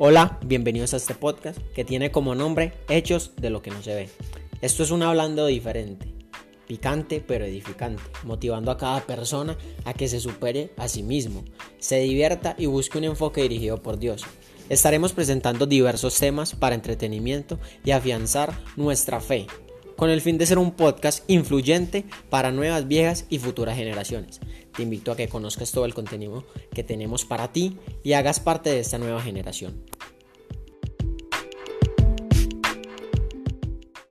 Hola, bienvenidos a este podcast que tiene como nombre Hechos de lo que no se ve. Esto es un hablando diferente, picante pero edificante, motivando a cada persona a que se supere a sí mismo, se divierta y busque un enfoque dirigido por Dios. Estaremos presentando diversos temas para entretenimiento y afianzar nuestra fe, con el fin de ser un podcast influyente para nuevas, viejas y futuras generaciones. Te invito a que conozcas todo el contenido que tenemos para ti y hagas parte de esta nueva generación.